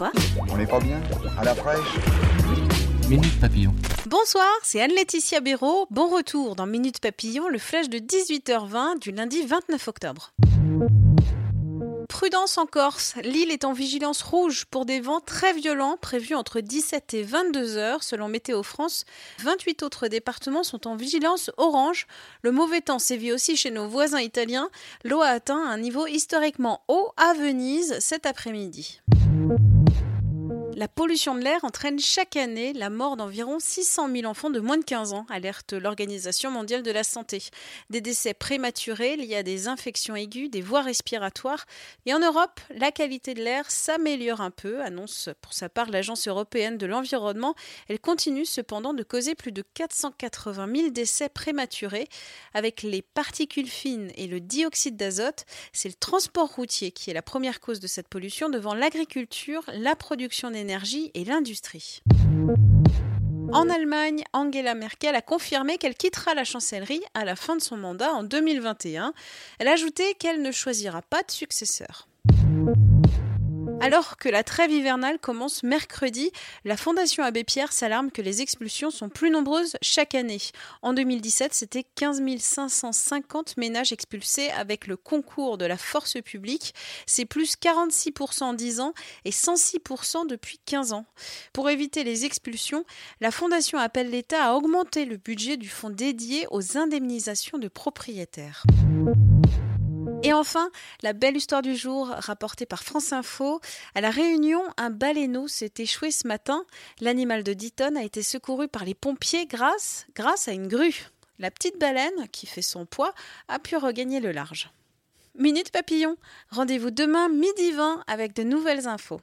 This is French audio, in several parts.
Quoi On n'est pas bien À la fraîche Minute Papillon. Bonsoir, c'est Anne-Laetitia Béraud. Bon retour dans Minute Papillon, le flash de 18h20 du lundi 29 octobre. Prudence en Corse. L'île est en vigilance rouge pour des vents très violents prévus entre 17 et 22 heures selon Météo France. 28 autres départements sont en vigilance orange. Le mauvais temps sévit aussi chez nos voisins italiens. L'eau a atteint un niveau historiquement haut à Venise cet après-midi. Thank you. La pollution de l'air entraîne chaque année la mort d'environ 600 000 enfants de moins de 15 ans, alerte l'Organisation mondiale de la santé. Des décès prématurés liés à des infections aiguës, des voies respiratoires. Et en Europe, la qualité de l'air s'améliore un peu, annonce pour sa part l'Agence européenne de l'environnement. Elle continue cependant de causer plus de 480 000 décès prématurés. Avec les particules fines et le dioxyde d'azote, c'est le transport routier qui est la première cause de cette pollution devant l'agriculture, la production d'énergie et l'industrie. En Allemagne, Angela Merkel a confirmé qu'elle quittera la chancellerie à la fin de son mandat en 2021. Elle a ajouté qu'elle ne choisira pas de successeur. Alors que la trêve hivernale commence mercredi, la Fondation Abbé Pierre s'alarme que les expulsions sont plus nombreuses chaque année. En 2017, c'était 15 550 ménages expulsés avec le concours de la force publique. C'est plus 46% en 10 ans et 106% depuis 15 ans. Pour éviter les expulsions, la Fondation appelle l'État à augmenter le budget du fonds dédié aux indemnisations de propriétaires. Et enfin, la belle histoire du jour rapportée par France Info. À La Réunion, un baleineau s'est échoué ce matin. L'animal de 10 tonnes a été secouru par les pompiers grâce, grâce à une grue. La petite baleine, qui fait son poids, a pu regagner le large. Minute Papillon, rendez-vous demain midi 20 avec de nouvelles infos.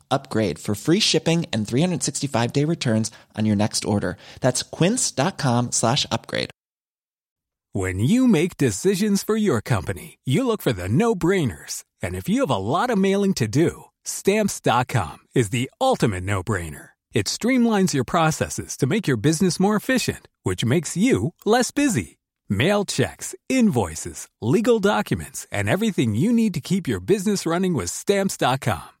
upgrade for free shipping and 365 day returns on your next order. That's quince.com slash upgrade. When you make decisions for your company, you look for the no brainers. And if you have a lot of mailing to do, stamps.com is the ultimate no brainer. It streamlines your processes to make your business more efficient, which makes you less busy. Mail checks, invoices, legal documents, and everything you need to keep your business running with stamps.com.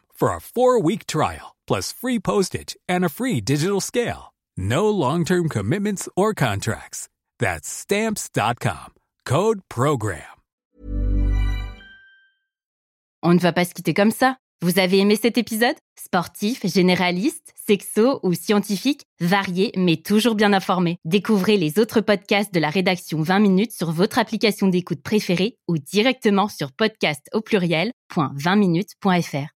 for a 4-week trial plus free postage and a free digital scale. No long-term commitments or contracts. That's stamps.com. Code program. On ne va pas se quitter comme ça. Vous avez aimé cet épisode? Sportif, généraliste, sexo ou scientifique, varié mais toujours bien informé. Découvrez les autres podcasts de la rédaction 20 minutes sur votre application d'écoute préférée ou directement sur podcast au pluriel.20minutes.fr.